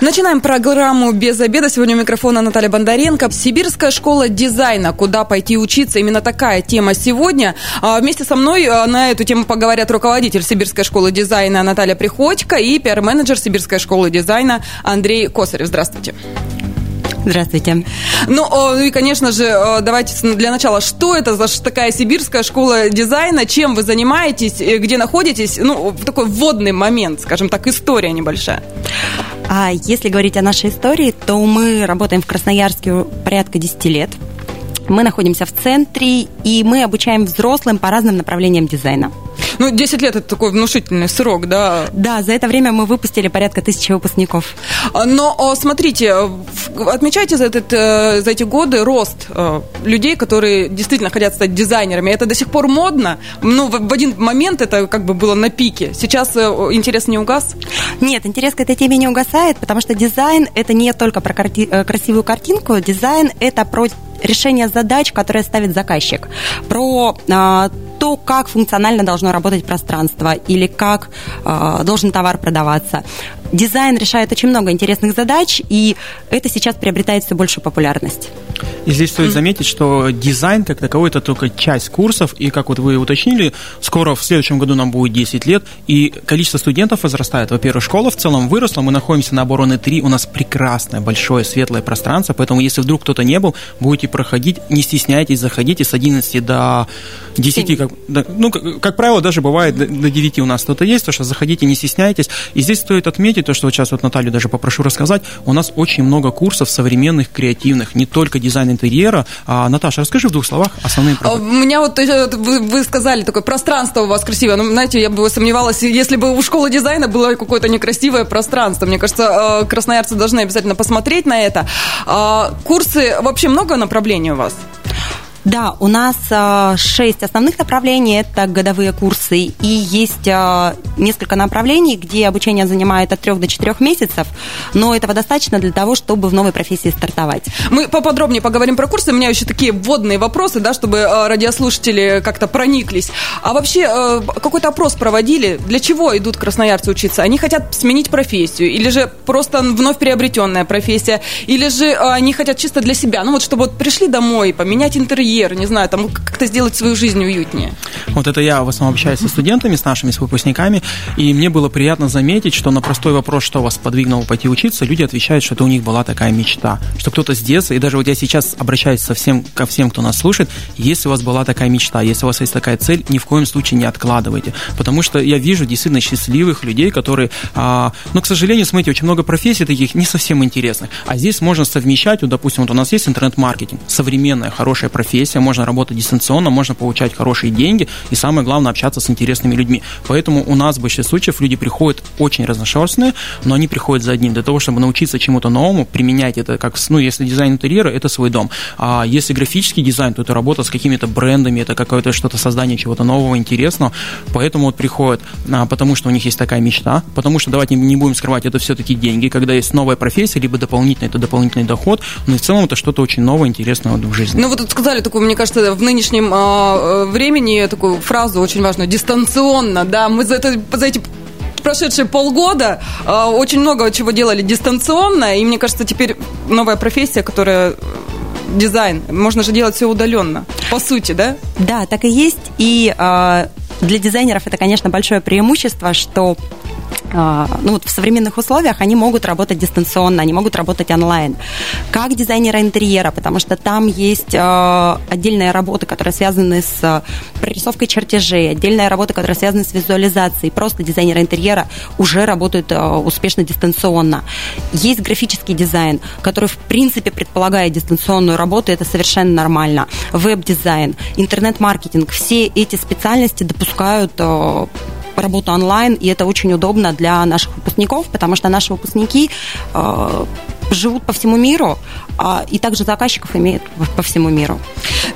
Начинаем программу «Без обеда». Сегодня у микрофона Наталья Бондаренко. Сибирская школа дизайна. Куда пойти учиться? Именно такая тема сегодня. А вместе со мной а, на эту тему поговорят руководитель Сибирской школы дизайна Наталья Приходько и пиар-менеджер Сибирской школы дизайна Андрей Косарев. Здравствуйте. Здравствуйте. Ну, и, конечно же, давайте для начала, что это за такая сибирская школа дизайна, чем вы занимаетесь, э, где находитесь? Ну, такой вводный момент, скажем так, история небольшая. А если говорить о нашей истории, то мы работаем в Красноярске порядка 10 лет. Мы находимся в центре, и мы обучаем взрослым по разным направлениям дизайна. Ну, 10 лет это такой внушительный срок, да? Да, за это время мы выпустили порядка тысячи выпускников. А, но смотрите, отмечайте за, этот, э, за эти годы рост э, людей, которые действительно хотят стать дизайнерами. Это до сих пор модно. Ну, в один момент это как бы было на пике. Сейчас э, интерес не угас? Нет, интерес к этой теме не угасает, потому что дизайн – это не только про красивую картинку. Дизайн – это про решение задач, которые ставит заказчик, про а, то, как функционально должно работать пространство или как э, должен товар продаваться. Дизайн решает очень много интересных задач, и это сейчас приобретает все большую популярность. И здесь стоит заметить, что дизайн как таковой это только часть курсов, и как вот вы уточнили, скоро в следующем году нам будет 10 лет, и количество студентов возрастает. Во-первых, школа в целом выросла, мы находимся на обороны 3, у нас прекрасное, большое, светлое пространство, поэтому если вдруг кто-то не был, будете проходить, не стесняйтесь, заходите с 11 до 10, как, да, ну, как, как правило, даже бывает до, до 9 у нас кто-то есть, то что заходите, не стесняйтесь. И здесь стоит отметить то, что вот сейчас вот Наталью даже попрошу рассказать, у нас очень много курсов современных, креативных, не только дизайн интерьера. А, Наташа, расскажи в двух словах основные проблемы. У меня вот вы, вы сказали, такое пространство у вас красивое. Ну, знаете, я бы сомневалась, если бы у школы дизайна было какое-то некрасивое пространство. Мне кажется, э, красноярцы должны обязательно посмотреть на это. А, курсы, вообще много направлений у вас? Да, у нас а, шесть основных направлений, это годовые курсы, и есть а, несколько направлений, где обучение занимает от трех до четырех месяцев, но этого достаточно для того, чтобы в новой профессии стартовать. Мы поподробнее поговорим про курсы, у меня еще такие вводные вопросы, да, чтобы а, радиослушатели как-то прониклись. А вообще какой-то опрос проводили, для чего идут красноярцы учиться? Они хотят сменить профессию, или же просто вновь приобретенная профессия, или же они хотят чисто для себя, ну вот чтобы вот пришли домой, поменять интерьер, интерьер, не знаю, там как-то сделать свою жизнь уютнее. Вот это я в основном общаюсь со студентами, с нашими, с выпускниками, и мне было приятно заметить, что на простой вопрос, что вас подвигнуло пойти учиться, люди отвечают, что это у них была такая мечта, что кто-то с детства, и даже вот я сейчас обращаюсь со всем, ко всем, кто нас слушает, если у вас была такая мечта, если у вас есть такая цель, ни в коем случае не откладывайте, потому что я вижу действительно счастливых людей, которые, а, но, к сожалению, смотрите, очень много профессий таких не совсем интересных, а здесь можно совмещать, вот, допустим, вот у нас есть интернет-маркетинг, современная, хорошая профессия, профессия, можно работать дистанционно, можно получать хорошие деньги и самое главное общаться с интересными людьми. Поэтому у нас в большинстве случаев люди приходят очень разношерстные, но они приходят за одним, для того, чтобы научиться чему-то новому, применять это как, ну, если дизайн интерьера, это свой дом. А если графический дизайн, то это работа с какими-то брендами, это какое-то что-то создание чего-то нового, интересного. Поэтому вот приходят, а, потому что у них есть такая мечта, потому что, давайте не будем скрывать, это все-таки деньги, когда есть новая профессия, либо дополнительный, это дополнительный доход, но в целом это что-то очень новое, интересное в жизни. Ну, вот сказали такую, мне кажется, в нынешнем э, времени такую фразу очень важную, дистанционно, да, мы за, это, за эти прошедшие полгода э, очень много чего делали дистанционно, и мне кажется, теперь новая профессия, которая дизайн, можно же делать все удаленно, по сути, да? Да, так и есть, и э, для дизайнеров это, конечно, большое преимущество, что а, ну, вот в современных условиях они могут работать дистанционно, они могут работать онлайн. Как дизайнера интерьера, потому что там есть а, отдельные работы, которые связаны с а, прорисовкой чертежей, отдельная работа, которая связана с визуализацией. Просто дизайнеры интерьера уже работают успешно дистанционно. Есть графический дизайн, который, в принципе, предполагает дистанционную работу, это совершенно нормально. Веб-дизайн, интернет-маркетинг, все эти специальности допускают работу онлайн, и это очень удобно для наших выпускников, потому что наши выпускники э, живут по всему миру, а, и также заказчиков имеют по всему миру.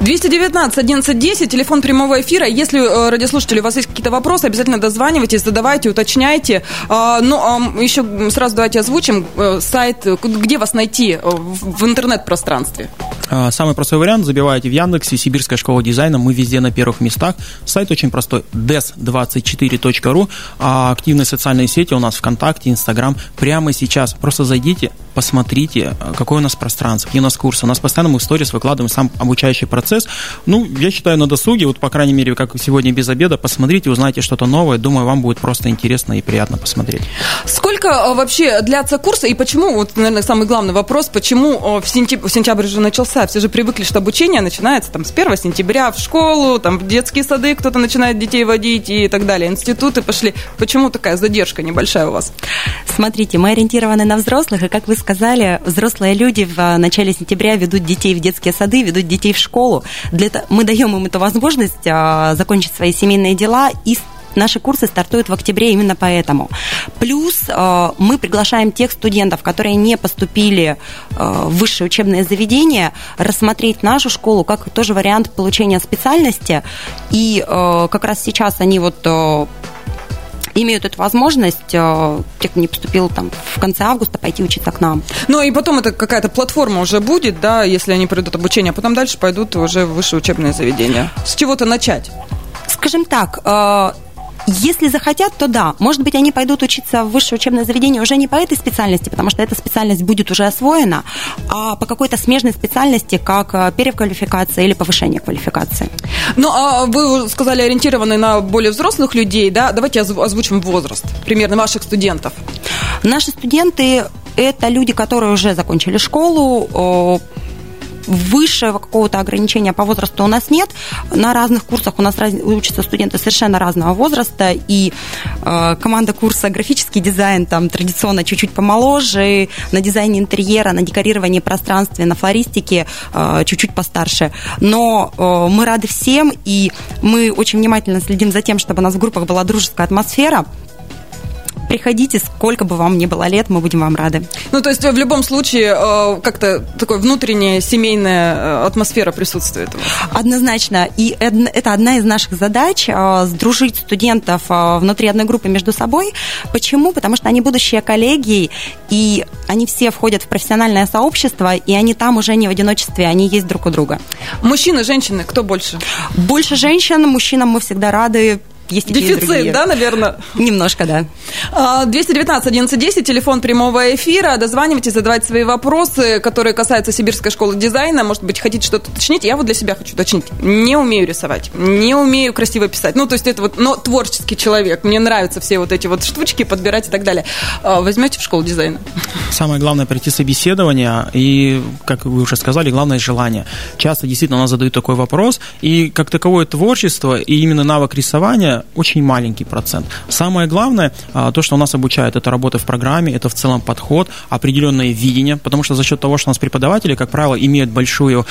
219 11 10, телефон прямого эфира. Если, э, радиослушатели, у вас есть какие-то вопросы, обязательно дозванивайтесь, задавайте, уточняйте. А, ну, а еще сразу давайте озвучим э, сайт, где вас найти э, в интернет-пространстве. А, самый простой вариант, забиваете в Яндексе «Сибирская школа дизайна», мы везде на первых местах. Сайт очень простой, des24.ru, а активные социальные сети у нас ВКонтакте, Инстаграм. Прямо сейчас просто зайдите, посмотрите, какое у нас пространство, какие у нас курсы. У нас постоянно мы в сторис выкладываем сам обучающий процесс. Ну, я считаю, на досуге, вот, по крайней мере, как сегодня без обеда, посмотрите, узнаете что-то новое. Думаю, вам будет просто интересно и приятно посмотреть. Сколько а, вообще длятся курсы и почему, вот, наверное, самый главный вопрос, почему в сентябре, в сентябре уже начался, все же привыкли, что обучение начинается там с 1 сентября в школу, там в детские сады кто-то начинает детей водить и так далее, институты пошли. Почему такая задержка небольшая у вас? Смотрите, мы ориентированы на взрослых, и, как вы сказали, взрослые люди в а, начале сентября ведут детей в детские сады, ведут детей в школу. Для мы даем им эту возможность а, закончить свои семейные дела и наши курсы стартуют в октябре именно поэтому. Плюс а, мы приглашаем тех студентов, которые не поступили в высшее учебное заведение, рассмотреть нашу школу как тоже вариант получения специальности. И как раз сейчас они вот имеют эту возможность, э, те, кто не поступил там в конце августа, пойти учиться к нам. Ну и потом это какая-то платформа уже будет, да, если они пройдут обучение, а потом дальше пойдут уже в высшее учебное заведение. С чего-то начать? Скажем так, э, если захотят, то да. Может быть, они пойдут учиться в высшее учебное заведение уже не по этой специальности, потому что эта специальность будет уже освоена, а по какой-то смежной специальности, как э, переквалификация или повышение квалификации. Ну, а вы сказали, ориентированы на более взрослых людей, да? Давайте озвучим возраст примерно ваших студентов. Наши студенты это люди, которые уже закончили школу, высшего какого-то ограничения по возрасту у нас нет. На разных курсах у нас учатся студенты совершенно разного возраста, и э, команда курса графический дизайн там традиционно чуть-чуть помоложе, на дизайне интерьера, на декорировании пространства, на флористике э, чуть-чуть постарше. Но э, мы рады всем, и мы очень внимательно следим за тем, чтобы у нас в группах была дружеская атмосфера, Приходите, сколько бы вам ни было лет, мы будем вам рады. Ну, то есть в любом случае э, как-то такой внутренняя семейная э, атмосфера присутствует. Однозначно. И это одна из наших задач э, – сдружить студентов внутри одной группы между собой. Почему? Потому что они будущие коллеги, и они все входят в профессиональное сообщество, и они там уже не в одиночестве, они есть друг у друга. Мужчины, женщины, кто больше? Больше женщин, мужчинам мы всегда рады есть Дефицит, да, наверное? Немножко, да. 219 1110, телефон прямого эфира. Дозванивайтесь, задавайте свои вопросы, которые касаются Сибирской школы дизайна. Может быть, хотите что-то уточнить? Я вот для себя хочу уточнить. Не умею рисовать, не умею красиво писать. Ну, то есть это вот, но творческий человек. Мне нравятся все вот эти вот штучки подбирать и так далее. А, возьмете в школу дизайна? Самое главное пройти собеседование и, как вы уже сказали, главное желание. Часто действительно у нас задают такой вопрос, и как таковое творчество и именно навык рисования очень маленький процент. Самое главное, а, то, что у нас обучают, это работа в программе, это в целом подход, определенное видение, потому что за счет того, что у нас преподаватели, как правило, имеют большую,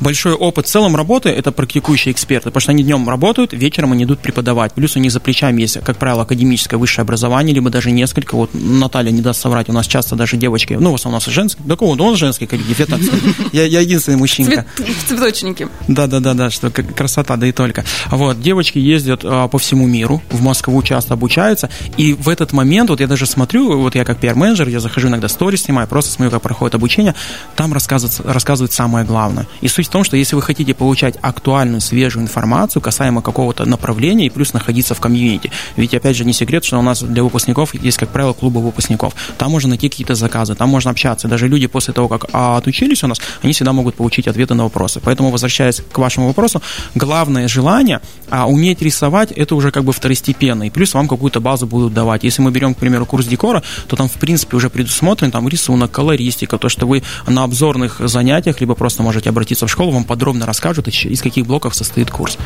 большой опыт в целом работы, это практикующие эксперты, потому что они днем работают, вечером они идут преподавать. Плюс у них за плечами есть, как правило, академическое высшее образование, либо даже несколько. Вот Наталья не даст соврать, у нас часто даже девочки, ну, в основном у нас женские, да кого, он женский коллектив, я, так, я, я единственный мужчинка. Цвет, цветочники. Да, да, да, да, что красота, да и только. Вот, девочки ездят а, по всему миру, в Москву часто обучаются, и в этот момент, вот я даже смотрю, вот я как пиар-менеджер, я захожу иногда сторис снимаю, просто смотрю, как проходит обучение, там рассказывают, рассказывают самое главное. И суть в том, что если вы хотите получать актуальную, свежую информацию касаемо какого-то направления и плюс находиться в комьюнити, ведь опять же не секрет, что у нас для выпускников есть, как правило, клубы выпускников, там можно найти какие-то заказы, там можно общаться, даже люди после того, как а, отучились у нас, они всегда могут получить ответы на вопросы. Поэтому, возвращаясь к вашему вопросу, главное желание а уметь рисовать, это уже как бы второстепенный. Плюс вам какую-то базу будут давать. Если мы берем, к примеру, курс декора, то там, в принципе, уже предусмотрен там рисунок, колористика, то, что вы на обзорных занятиях, либо просто можете обратиться в школу, вам подробно расскажут, из каких блоков состоит курс.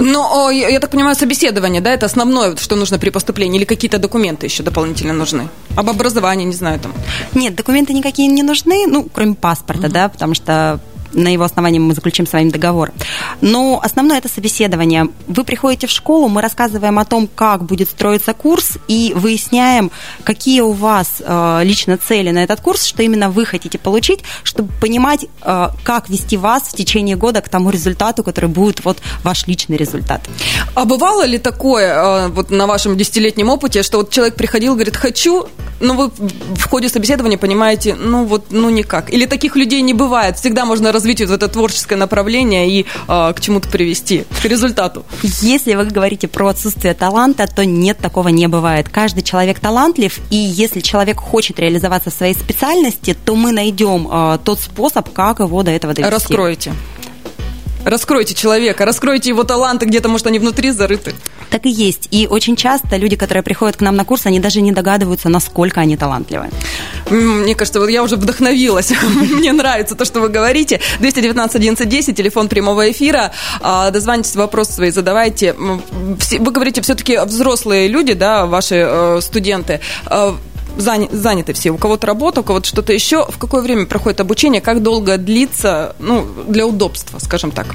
Но, я так понимаю, собеседование, да, это основное, что нужно при поступлении, или какие-то документы еще дополнительно нужны? Об образовании, не знаю, там. Нет, документы никакие не нужны, ну, кроме паспорта, угу. да, потому что на его основании мы заключим с вами договор. Но основное это собеседование. Вы приходите в школу, мы рассказываем о том, как будет строиться курс, и выясняем, какие у вас э, лично цели на этот курс, что именно вы хотите получить, чтобы понимать, э, как вести вас в течение года к тому результату, который будет вот ваш личный результат. А бывало ли такое вот на вашем десятилетнем опыте, что вот человек приходил, говорит, хочу, но вы в ходе собеседования понимаете, ну вот, ну никак. Или таких людей не бывает. Всегда можно развить вот это творческое направление и э, к чему-то привести, к результату. Если вы говорите про отсутствие таланта, то нет, такого не бывает. Каждый человек талантлив, и если человек хочет реализоваться в своей специальности, то мы найдем э, тот способ, как его до этого довести. Раскроете. Раскройте человека, раскройте его таланты, где-то, может, они внутри зарыты. Так и есть. И очень часто люди, которые приходят к нам на курс, они даже не догадываются, насколько они талантливы. Мне кажется, вот я уже вдохновилась. Мне нравится то, что вы говорите. 219 11 телефон прямого эфира. А, дозвонитесь, вопросы свои задавайте. Вы говорите, все-таки взрослые люди, да, ваши э, студенты э, заняты все. У кого-то работа, у кого-то что-то еще. В какое время проходит обучение? Как долго длится? Ну, для удобства, скажем так.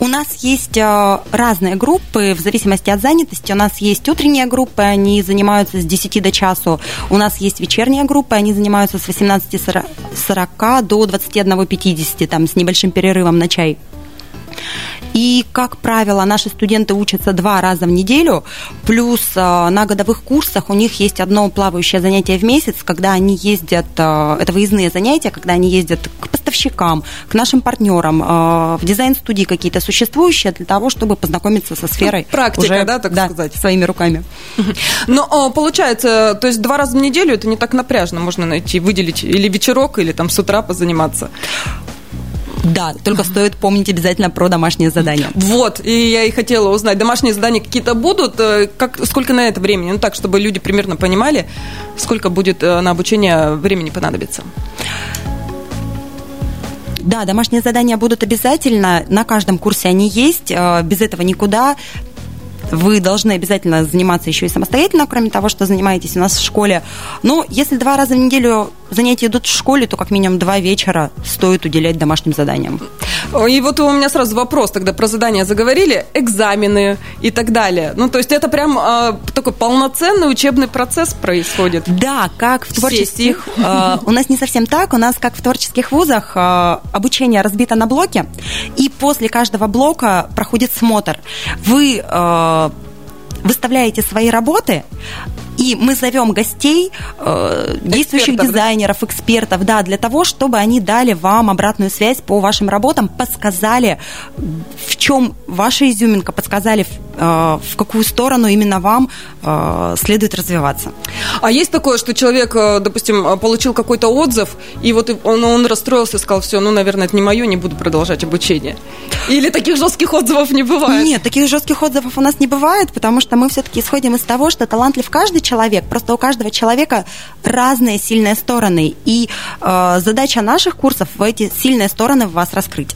У нас есть э, разные группы в зависимости от занятости. У нас есть утренние группы, они занимаются с 10 до часу. У нас есть вечерние группы, они занимаются с 18.40 до 21.50, там, с небольшим перерывом на чай. И, как правило, наши студенты учатся два раза в неделю, плюс э, на годовых курсах у них есть одно плавающее занятие в месяц, когда они ездят, э, это выездные занятия, когда они ездят к поставщикам, к нашим партнерам, э, в дизайн-студии какие-то существующие для того, чтобы познакомиться со сферой. Практика, уже, да, так да, сказать? своими руками. Но получается, то есть два раза в неделю это не так напряжно, можно найти, выделить или вечерок, или там с утра позаниматься. Да, только стоит помнить обязательно про домашние задания. Вот, и я и хотела узнать, домашние задания какие-то будут, э, как, сколько на это времени? Ну так, чтобы люди примерно понимали, сколько будет э, на обучение времени понадобится. Да, домашние задания будут обязательно. На каждом курсе они есть. Э, без этого никуда вы должны обязательно заниматься еще и самостоятельно, кроме того, что занимаетесь у нас в школе. Но если два раза в неделю занятия идут в школе, то как минимум два вечера стоит уделять домашним заданиям. И вот у меня сразу вопрос, тогда про задания заговорили, экзамены и так далее. Ну, то есть это прям э, такой полноценный учебный процесс происходит. Да, как в творческих... Э, у нас не совсем так, у нас как в творческих вузах э, обучение разбито на блоки, и после каждого блока проходит смотр. Вы э, выставляете свои работы, и мы зовем гостей, э, действующих экспертов, дизайнеров, да? экспертов, да, для того, чтобы они дали вам обратную связь по вашим работам, подсказали, в чем ваша изюминка, подсказали, э, в какую сторону именно вам э, следует развиваться. А есть такое, что человек, э, допустим, получил какой-то отзыв, и вот он, он расстроился и сказал, все, ну, наверное, это не мое, не буду продолжать обучение. Или таких жестких отзывов не бывает? Нет, таких жестких отзывов у нас не бывает, потому что мы все-таки исходим из того, что талантлив каждый человек, просто у каждого человека разные сильные стороны, и э, задача наших курсов в эти сильные стороны в вас раскрыть.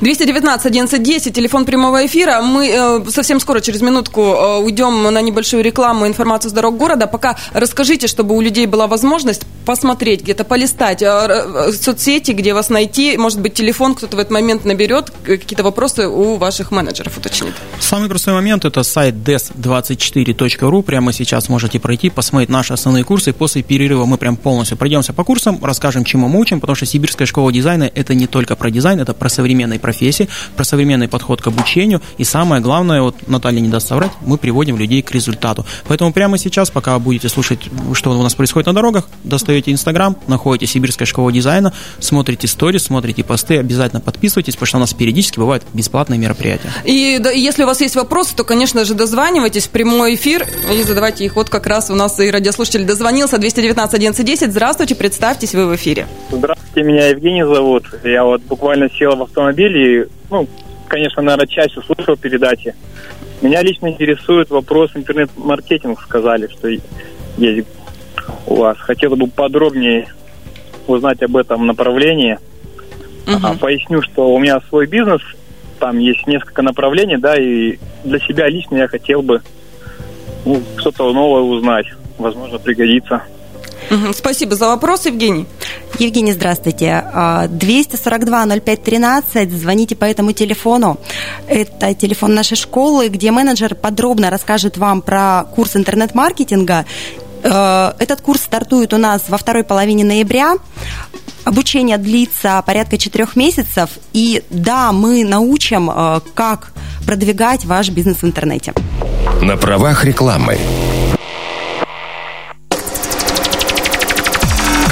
219 1110, телефон прямого эфира. Мы э, совсем скоро, через минутку, э, уйдем на небольшую рекламу, информацию с дорог города. Пока расскажите, чтобы у людей была возможность посмотреть, где-то полистать э, э, соцсети, где вас найти. Может быть, телефон кто-то в этот момент наберет, какие-то вопросы у ваших менеджеров уточнит. Самый простой момент – это сайт des24.ru. Прямо сейчас можете пройти, посмотреть наши основные курсы. После перерыва мы прям полностью пройдемся по курсам, расскажем, чему мы учим, потому что Сибирская школа дизайна – это не только про дизайн, это про современной профессии, про современный подход к обучению. И самое главное, вот Наталья не даст соврать, мы приводим людей к результату. Поэтому прямо сейчас, пока будете слушать, что у нас происходит на дорогах, достаете Инстаграм, находите Сибирская школа дизайна, смотрите сторис, смотрите посты, обязательно подписывайтесь, потому что у нас периодически бывают бесплатные мероприятия. И да, если у вас есть вопросы, то, конечно же, дозванивайтесь в прямой эфир и задавайте их. Вот как раз у нас и радиослушатель дозвонился 219 1110. Здравствуйте, представьтесь, вы в эфире. Здравствуйте, меня Евгений зовут. Я вот буквально сел в автомобиль и, ну, конечно, наверное, часть услышал передачи. Меня лично интересует вопрос интернет-маркетинг, сказали, что есть у вас. Хотела бы подробнее узнать об этом направлении. Uh-huh. А, поясню, что у меня свой бизнес, там есть несколько направлений, да, и для себя лично я хотел бы ну, что-то новое узнать. Возможно, пригодится. Угу, спасибо за вопрос, Евгений. Евгений, здравствуйте. 242-0513, а, звоните по этому телефону. Это телефон нашей школы, где менеджер подробно расскажет вам про курс интернет-маркетинга Э, этот курс стартует у нас во второй половине ноября. Обучение длится порядка четырех месяцев. И да, мы научим, э, как продвигать ваш бизнес в интернете. На правах рекламы.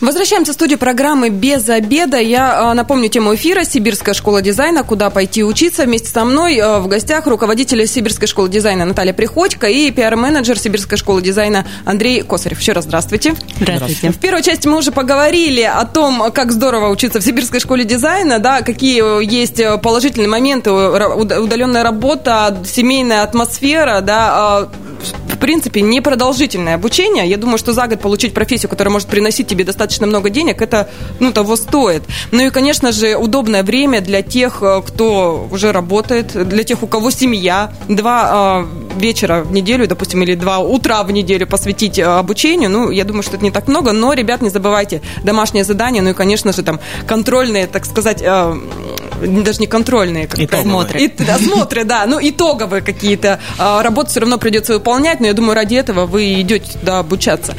Возвращаемся в студию программы «Без обеда». Я а, напомню тему эфира «Сибирская школа дизайна. Куда пойти учиться?» Вместе со мной а, в гостях руководитель Сибирской школы дизайна Наталья Приходько и пиар-менеджер Сибирской школы дизайна Андрей Косарев. Еще раз здравствуйте. Здравствуйте. В первой части мы уже поговорили о том, как здорово учиться в Сибирской школе дизайна, да, какие есть положительные моменты, удаленная работа, семейная атмосфера, да, а, принципе, непродолжительное обучение. Я думаю, что за год получить профессию, которая может приносить тебе достаточно много денег, это, ну, того стоит. Ну и, конечно же, удобное время для тех, э, кто уже работает, для тех, у кого семья. Два э, вечера в неделю, допустим, или два утра в неделю посвятить э, обучению. Ну, я думаю, что это не так много, но, ребят, не забывайте домашние задания, ну и, конечно же, там контрольные, так сказать, э, даже не контрольные, как осмотры. И, осмотры, да, ну итоговые какие-то э, работы все равно придется выполнять, но я думаю, ради этого вы идете туда обучаться.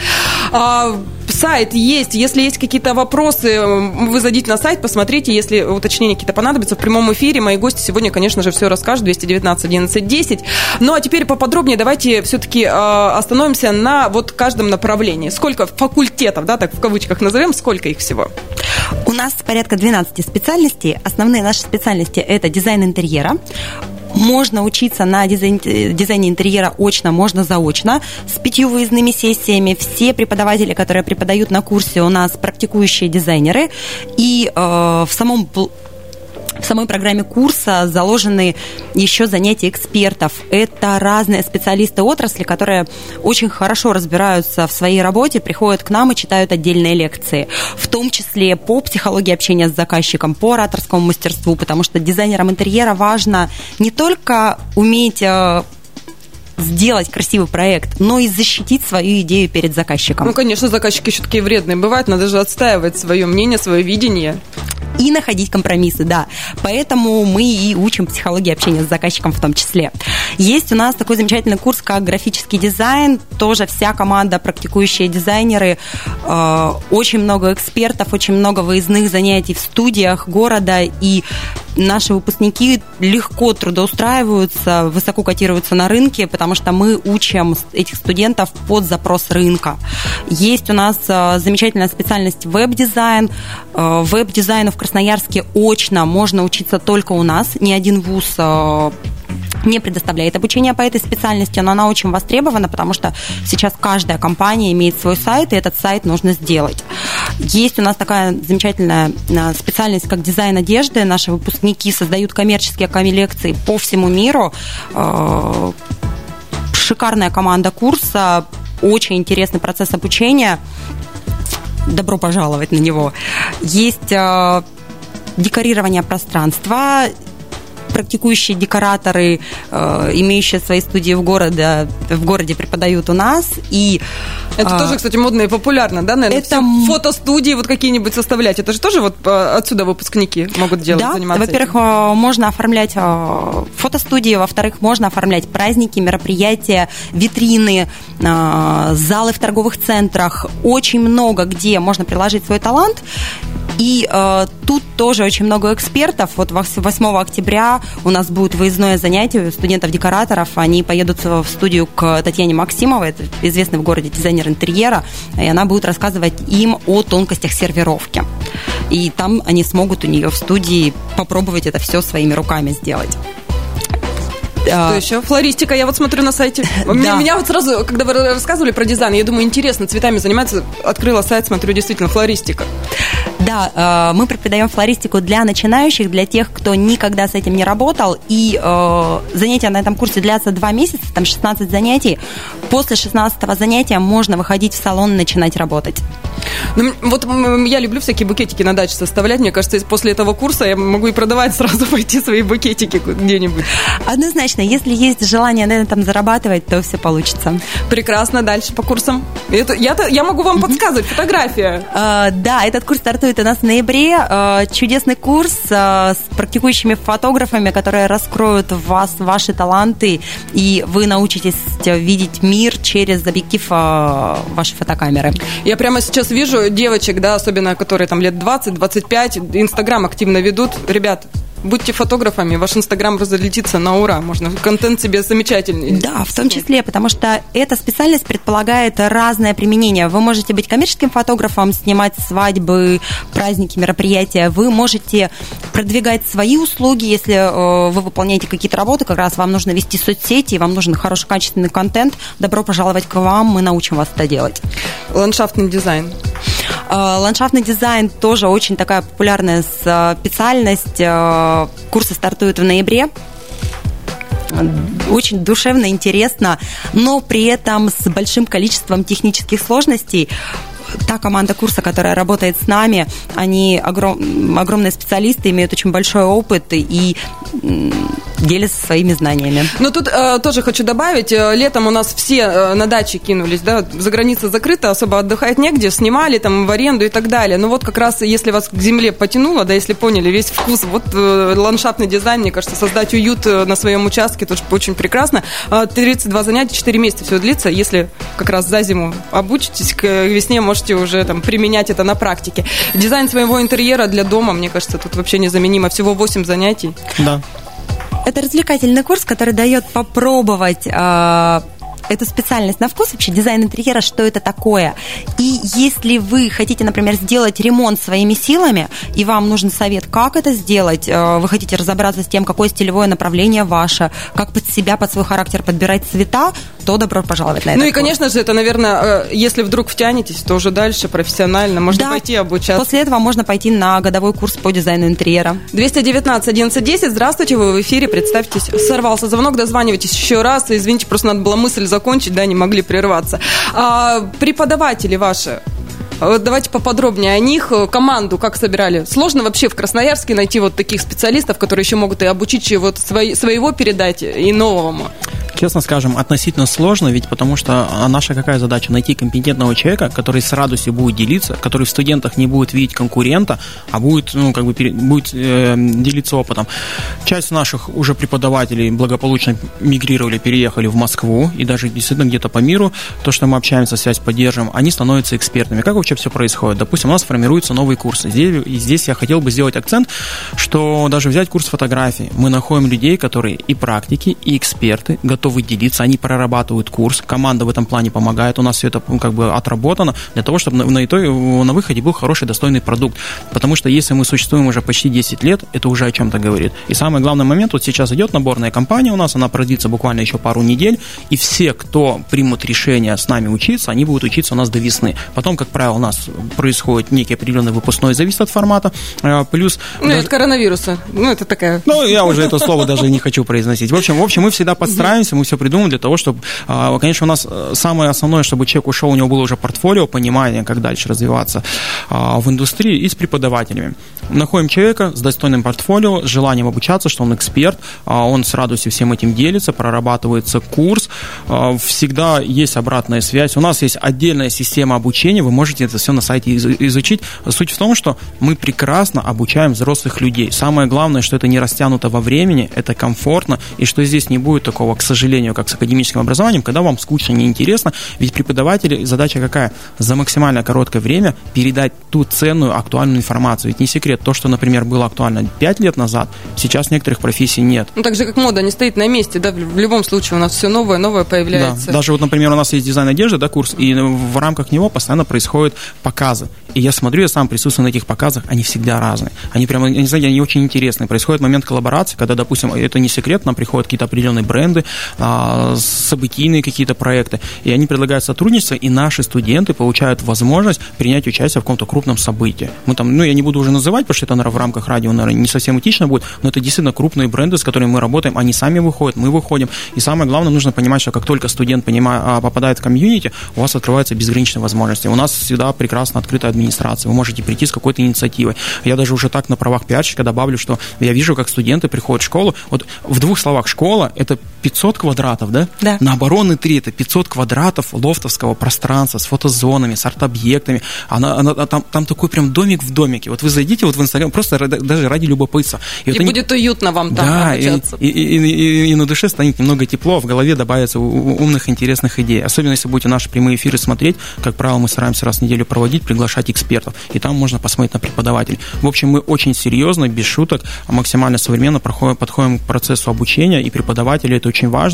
А, сайт есть. Если есть какие-то вопросы, вы зайдите на сайт, посмотрите. Если уточнения какие-то понадобятся в прямом эфире, мои гости сегодня, конечно же, все расскажут. 219 11 10. Ну, а теперь поподробнее давайте все-таки э, остановимся на вот каждом направлении. Сколько факультетов, да, так в кавычках назовем, сколько их всего? У нас порядка 12 специальностей. Основные наши специальности – это дизайн интерьера, можно учиться на дизайн, дизайне интерьера очно, можно заочно, с пятью выездными сессиями. Все преподаватели, которые преподают на курсе, у нас практикующие дизайнеры. И э, в самом в самой программе курса заложены еще занятия экспертов. Это разные специалисты отрасли, которые очень хорошо разбираются в своей работе, приходят к нам и читают отдельные лекции. В том числе по психологии общения с заказчиком, по ораторскому мастерству, потому что дизайнерам интерьера важно не только уметь э, сделать красивый проект, но и защитить свою идею перед заказчиком. Ну, конечно, заказчики еще такие вредные бывают, надо же отстаивать свое мнение, свое видение и находить компромиссы, да. Поэтому мы и учим психологии общения с заказчиком в том числе. Есть у нас такой замечательный курс, как графический дизайн. Тоже вся команда, практикующие дизайнеры, э, очень много экспертов, очень много выездных занятий в студиях города. И наши выпускники легко трудоустраиваются, высоко котируются на рынке, потому что мы учим этих студентов под запрос рынка. Есть у нас э, замечательная специальность веб-дизайн. Э, веб-дизайну в Красноярске очно можно учиться только у нас. Ни один вуз э, не предоставляет обучение по этой специальности, но она очень востребована, потому что сейчас каждая компания имеет свой сайт, и этот сайт нужно сделать. Есть у нас такая замечательная э, специальность, как дизайн одежды. Наши выпускники создают коммерческие коллекции по всему миру. Э, шикарная команда курса, очень интересный процесс обучения. Добро пожаловать на него. Есть декорирование пространства, практикующие декораторы, э, имеющие свои студии в, городе, в городе, преподают у нас. И, это а, тоже, кстати, модно и популярно, да, наверное? Это... Фотостудии вот какие-нибудь составлять. Это же тоже вот э, отсюда выпускники могут делать, да, заниматься во-первых, можно оформлять фотостудии, во-вторых, можно оформлять праздники, мероприятия, витрины, залы в торговых центрах. Очень много где можно приложить свой талант. И э, тут тоже очень много экспертов. Вот 8 октября у нас будет выездное занятие студентов-декораторов. Они поедут в студию к Татьяне Максимовой, это известный в городе дизайнер интерьера, и она будет рассказывать им о тонкостях сервировки. И там они смогут у нее в студии попробовать это все своими руками сделать. Что еще? Флористика, я вот смотрю на сайте. Меня, меня вот сразу, когда вы рассказывали про дизайн, я думаю, интересно, цветами заниматься, открыла сайт, смотрю, действительно, флористика. Да, э, мы преподаем флористику для начинающих, для тех, кто никогда с этим не работал. И э, занятия на этом курсе длятся два месяца, там 16 занятий. После 16 занятия можно выходить в салон и начинать работать. Ну, вот я люблю всякие букетики на даче составлять. Мне кажется, после этого курса я могу и продавать сразу пойти свои букетики где-нибудь. Однозначно, если есть желание на этом зарабатывать, то все получится. Прекрасно, дальше по курсам. Это, я, я могу вам подсказывать, фотография. Uh, да, этот курс стартует у нас в ноябре. Uh, чудесный курс uh, с практикующими фотографами, которые раскроют в вас ваши таланты, и вы научитесь видеть мир через объектив вашей фотокамеры. Я прямо сейчас вижу девочек, да, особенно которые там лет 20-25, Инстаграм активно ведут. Ребят, будьте фотографами, ваш Инстаграм разлетится на ура, можно контент себе замечательный. Да, в том числе, потому что эта специальность предполагает разное применение. Вы можете быть коммерческим фотографом, снимать свадьбы, праздники, мероприятия. Вы можете продвигать свои услуги, если э, вы выполняете какие-то работы, как раз вам нужно вести соцсети, вам нужен хороший качественный контент. Добро пожаловать к вам, мы научим вас это делать. Ландшафтный дизайн. Э, ландшафтный дизайн тоже очень такая популярная специальность. Э, курсы стартуют в ноябре очень душевно, интересно, но при этом с большим количеством технических сложностей та команда курса, которая работает с нами, они огром, огромные специалисты, имеют очень большой опыт и делятся своими знаниями. Ну, тут э, тоже хочу добавить, э, летом у нас все э, на даче кинулись, да, за граница закрыта, особо отдыхать негде, снимали там в аренду и так далее. Но вот как раз, если вас к земле потянуло, да, если поняли весь вкус, вот э, ландшафтный дизайн, мне кажется, создать уют э, на своем участке тоже очень прекрасно. 32 э, занятия, 4 месяца все длится, если как раз за зиму обучитесь, к весне можете уже там применять это на практике. Дизайн своего интерьера для дома, мне кажется, тут вообще незаменимо. Всего 8 занятий. Да. Это развлекательный курс, который дает попробовать э, эту специальность на вкус, вообще дизайн интерьера, что это такое. И если вы хотите, например, сделать ремонт своими силами, и вам нужен совет, как это сделать, э, вы хотите разобраться с тем, какое стилевое направление ваше, как под себя, под свой характер подбирать цвета, то добро пожаловать на это. Ну и, конечно же, это, наверное, э, если вдруг втянетесь, то уже дальше профессионально можно да, пойти обучаться. После этого можно пойти на годовой курс по дизайну интерьера. 219 1110, здравствуйте, вы в эфире, представьтесь. Сорвался звонок, дозванивайтесь еще раз. Извините, просто надо была мысль закончить, да, не могли прерваться. А, преподаватели ваши, давайте поподробнее о них. Команду как собирали? Сложно вообще в Красноярске найти вот таких специалистов, которые еще могут и обучить, свои, своего передать, и новому? Честно скажем, относительно сложно, ведь потому что а наша какая задача? Найти компетентного человека, который с радостью будет делиться, который в студентах не будет видеть конкурента, а будет, ну, как бы, будет э, делиться опытом. Часть наших уже преподавателей благополучно мигрировали, переехали в Москву и даже действительно где-то по миру, то, что мы общаемся, связь поддерживаем, они становятся экспертами. Как вообще все происходит? Допустим, у нас формируются новые курсы. Здесь, здесь я хотел бы сделать акцент, что даже взять курс фотографии, мы находим людей, которые и практики, и эксперты, готовы готовы делиться, они прорабатывают курс, команда в этом плане помогает, у нас все это ну, как бы отработано для того, чтобы на, на, итоге, на выходе был хороший, достойный продукт. Потому что если мы существуем уже почти 10 лет, это уже о чем-то говорит. И самый главный момент, вот сейчас идет наборная кампания у нас, она продлится буквально еще пару недель, и все, кто примут решение с нами учиться, они будут учиться у нас до весны. Потом, как правило, у нас происходит некий определенный выпускной, зависит от формата, э, плюс... Ну, даже... от коронавируса. Ну, это такая... Ну, я уже это слово даже не хочу произносить. В общем, в общем, мы всегда подстраиваемся, мы все придумали для того, чтобы, а, конечно, у нас э, самое основное, чтобы человек ушел, у него было уже портфолио, понимание, как дальше развиваться а, в индустрии и с преподавателями. Находим человека с достойным портфолио, с желанием обучаться, что он эксперт, а, он с радостью всем этим делится, прорабатывается курс, всегда есть обратная связь. У нас есть отдельная система обучения, вы можете это все на сайте изучить. Суть в том, что мы прекрасно обучаем взрослых людей. Самое главное, что это не растянуто во времени, это комфортно, и что здесь не будет такого, к сожалению, как с академическим образованием, когда вам скучно, неинтересно. Ведь преподаватели, задача какая? За максимально короткое время передать ту ценную, актуальную информацию. Ведь не секрет, то, что, например, было актуально 5 лет назад, сейчас некоторых профессий нет. Ну, так же, как мода не стоит на месте, да, в любом случае у нас все новое, новое появляется. Да. Даже вот, например, у нас есть дизайн одежды, да, курс, и в рамках него постоянно происходят показы. И я смотрю, я сам присутствую на этих показах, они всегда разные. Они прямо, не знаю, они очень интересные. Происходит момент коллаборации, когда, допустим, это не секрет, нам приходят какие-то определенные бренды, событийные какие-то проекты, и они предлагают сотрудничество, и наши студенты получают возможность принять участие в каком-то крупном событии. Мы там, ну, я не буду уже называть, потому что это наверное, в рамках радио, наверное, не совсем этично будет, но это действительно крупные бренды, с которыми мы работаем, они сами выходят, мы выходим, и самое главное, нужно понимать, что как только студент понимает, а, попадает в комьюнити, у вас открываются безграничные возможности. У нас всегда прекрасно открытая администрация, вы можете прийти с какой-то инициативой. Я даже уже так на правах пиарщика добавлю, что я вижу, как студенты приходят в школу, вот в двух словах, школа – это 500 квадратов, да? Да. На обороны 3 – это 500 квадратов лофтовского пространства с фотозонами, с арт-объектами. Она, она, там, там такой прям домик в домике. Вот вы зайдите вот в Инстаграм просто даже ради любопытства. И, и вот будет они... уютно вам там да. И, и, и, и, и на душе станет немного тепло, в голове добавится умных, интересных идей. Особенно, если будете наши прямые эфиры смотреть, как правило, мы стараемся раз в неделю проводить, приглашать экспертов. И там можно посмотреть на преподавателей. В общем, мы очень серьезно, без шуток, максимально современно проходим, подходим к процессу обучения, и преподаватели это очень важно.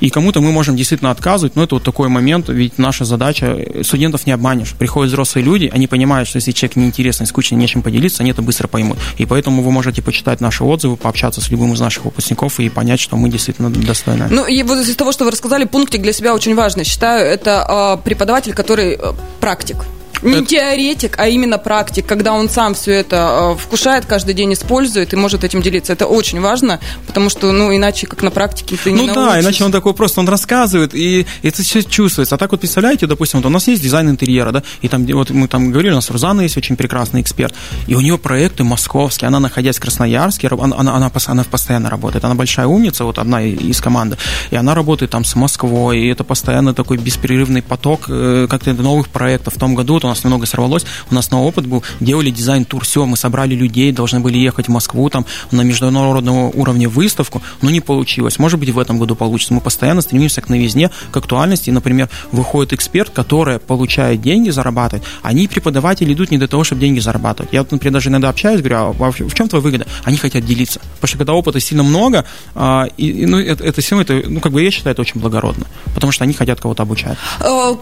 И кому-то мы можем действительно отказывать, но это вот такой момент, ведь наша задача, студентов не обманешь. Приходят взрослые люди, они понимают, что если человек неинтересный, скучный, нечем поделиться, они это быстро поймут. И поэтому вы можете почитать наши отзывы, пообщаться с любым из наших выпускников и понять, что мы действительно достойны. Ну, и вот из того, что вы рассказали, пунктик для себя очень важный. Считаю, это э, преподаватель, который э, практик. Не это... теоретик, а именно практик, когда он сам все это э, вкушает, каждый день использует и может этим делиться. Это очень важно, потому что, ну, иначе как на практике ты не Ну да, иначе он такой просто, он рассказывает, и это все чувствуется. А так вот, представляете, допустим, вот у нас есть дизайн интерьера, да, и там, вот мы там говорили, у нас Рузана есть очень прекрасный эксперт, и у нее проекты московские, она, находясь в Красноярске, она, она, она, она постоянно работает, она большая умница, вот одна из команды, и она работает там с Москвой, и это постоянно такой беспрерывный поток э, как-то новых проектов. В том году вот нас немного сорвалось, у нас новый опыт был, делали дизайн-тур, все, мы собрали людей, должны были ехать в Москву там на международного уровня выставку, но не получилось. Может быть, в этом году получится. Мы постоянно стремимся к новизне, к актуальности. Например, выходит эксперт, который получает деньги, зарабатывает. Они, преподаватели, идут не для того, чтобы деньги зарабатывать. Я, например, даже иногда общаюсь, говорю, а в чем твоя выгода? Они хотят делиться. Потому что когда опыта сильно много, а, и, ну, это, это все, это, ну, как бы я считаю, это очень благородно. Потому что они хотят кого-то обучать. Э,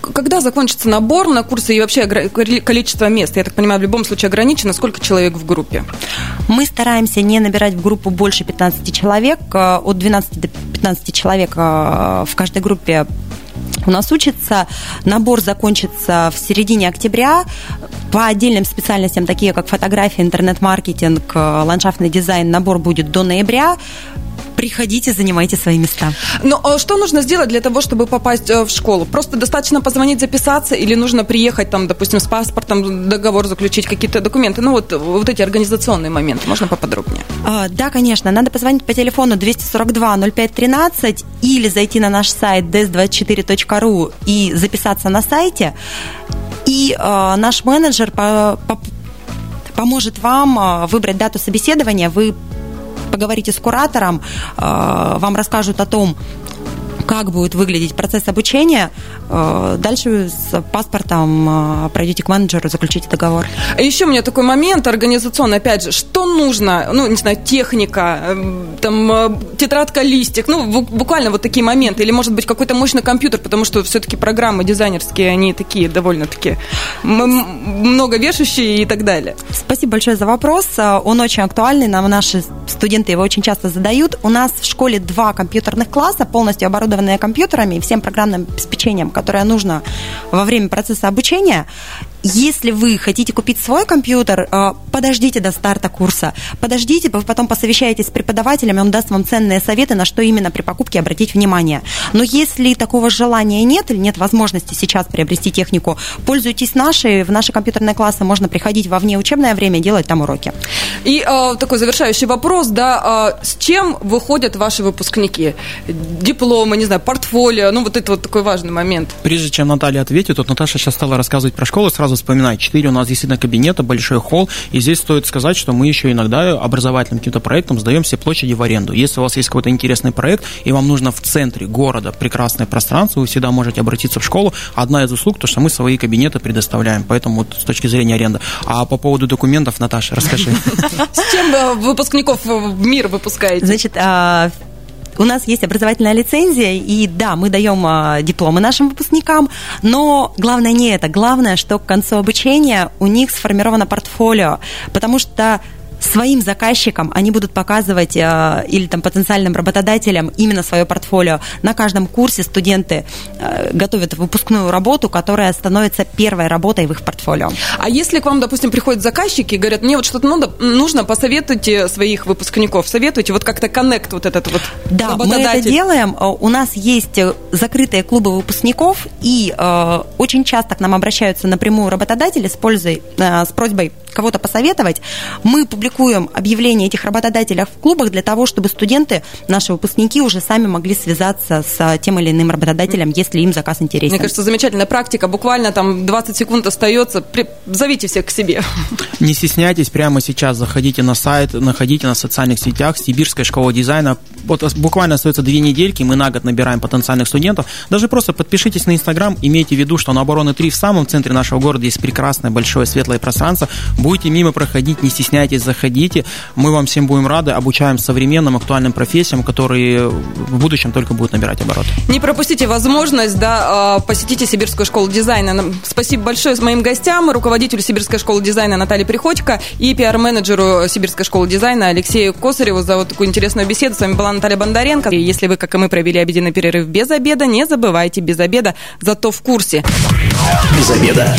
когда закончится набор на курсы и вообще количество мест, я так понимаю, в любом случае ограничено, сколько человек в группе? Мы стараемся не набирать в группу больше 15 человек, э, от 12 до 15 человек э, в каждой группе у нас учится. Набор закончится в середине октября. По отдельным специальностям, такие как фотография, интернет-маркетинг, э, ландшафтный дизайн, набор будет до ноября приходите, занимайте свои места. Но а что нужно сделать для того, чтобы попасть э, в школу? Просто достаточно позвонить, записаться, или нужно приехать, там, допустим, с паспортом, договор заключить, какие-то документы? Ну, вот, вот эти организационные моменты. Можно поподробнее? А, да, конечно. Надо позвонить по телефону 242 0513 или зайти на наш сайт ds24.ru и записаться на сайте. И э, наш менеджер по, по, поможет вам а, выбрать дату собеседования. Вы поговорите с куратором, э, вам расскажут о том, как будет выглядеть процесс обучения. Э, дальше с паспортом э, пройдете к менеджеру, заключите договор. А еще у меня такой момент организационный, опять же, что нужно, ну, не знаю, техника, эм, там, э, тетрадка, листик, ну, буквально вот такие моменты, или, может быть, какой-то мощный компьютер, потому что все-таки программы дизайнерские, они такие довольно-таки много вешающие и так далее. Спасибо большое за вопрос, он очень актуальный, нам наши студенты его очень часто задают. У нас в школе два компьютерных класса, полностью оборудованы оборудованные компьютерами и всем программным обеспечением, которое нужно во время процесса обучения. Если вы хотите купить свой компьютер, э, подождите до старта курса. Подождите, вы потом посовещаетесь с преподавателем, он даст вам ценные советы, на что именно при покупке обратить внимание. Но если такого желания нет или нет возможности сейчас приобрести технику, пользуйтесь нашей. В наши компьютерные классы можно приходить во внеучебное время и делать там уроки. И э, такой завершающий вопрос, да, э, с чем выходят ваши выпускники? Дипломы, не знаю, портфолио, ну вот это вот такой важный момент. Прежде чем Наталья ответит, вот Наташа сейчас стала рассказывать про школу, сразу сразу вспоминать. Четыре у нас действительно кабинета, большой холл. И здесь стоит сказать, что мы еще иногда образовательным каким-то проектом сдаем все площади в аренду. Если у вас есть какой-то интересный проект, и вам нужно в центре города прекрасное пространство, вы всегда можете обратиться в школу. Одна из услуг, то, что мы свои кабинеты предоставляем. Поэтому вот с точки зрения аренды. А по поводу документов, Наташа, расскажи. С чем э, выпускников в мир выпускаете? Значит, а, у нас есть образовательная лицензия, и да, мы даем а, дипломы нашим выпускникам, но главное не это. Главное, что к концу обучения у них сформировано портфолио, потому что своим заказчикам они будут показывать э, или там потенциальным работодателям именно свое портфолио. На каждом курсе студенты э, готовят выпускную работу, которая становится первой работой в их портфолио. А если к вам, допустим, приходят заказчики и говорят, мне вот что-то нужно, нужно посоветуйте своих выпускников, советуйте, вот как-то коннект вот этот вот Да, мы это делаем. Э, у нас есть э, закрытые клубы выпускников, и э, очень часто к нам обращаются напрямую работодатели с, пользой, э, с просьбой кого-то посоветовать. Мы публикуем объявления этих работодателей в клубах для того, чтобы студенты, наши выпускники, уже сами могли связаться с тем или иным работодателем, если им заказ интересен. Мне кажется, замечательная практика. Буквально там 20 секунд остается. При... Зовите всех к себе. Не стесняйтесь, прямо сейчас заходите на сайт, находите на социальных сетях Сибирская школа дизайна. Вот буквально остается две недельки, мы на год набираем потенциальных студентов. Даже просто подпишитесь на Инстаграм, имейте в виду, что на Обороны 3 в самом центре нашего города есть прекрасное большое светлое пространство. Будете мимо проходить, не стесняйтесь, заходите. Мы вам всем будем рады, обучаем современным актуальным профессиям, которые в будущем только будут набирать обороты. Не пропустите возможность, да, а, посетите Сибирскую школу дизайна. Спасибо большое с моим гостям, руководителю Сибирской школы дизайна Наталье Приходько и пиар-менеджеру Сибирской школы дизайна Алексею Косареву за вот такую интересную беседу. С вами была Наталья Бондаренко. И если вы, как и мы, провели обеденный перерыв без обеда, не забывайте без обеда, зато в курсе. Без обеда.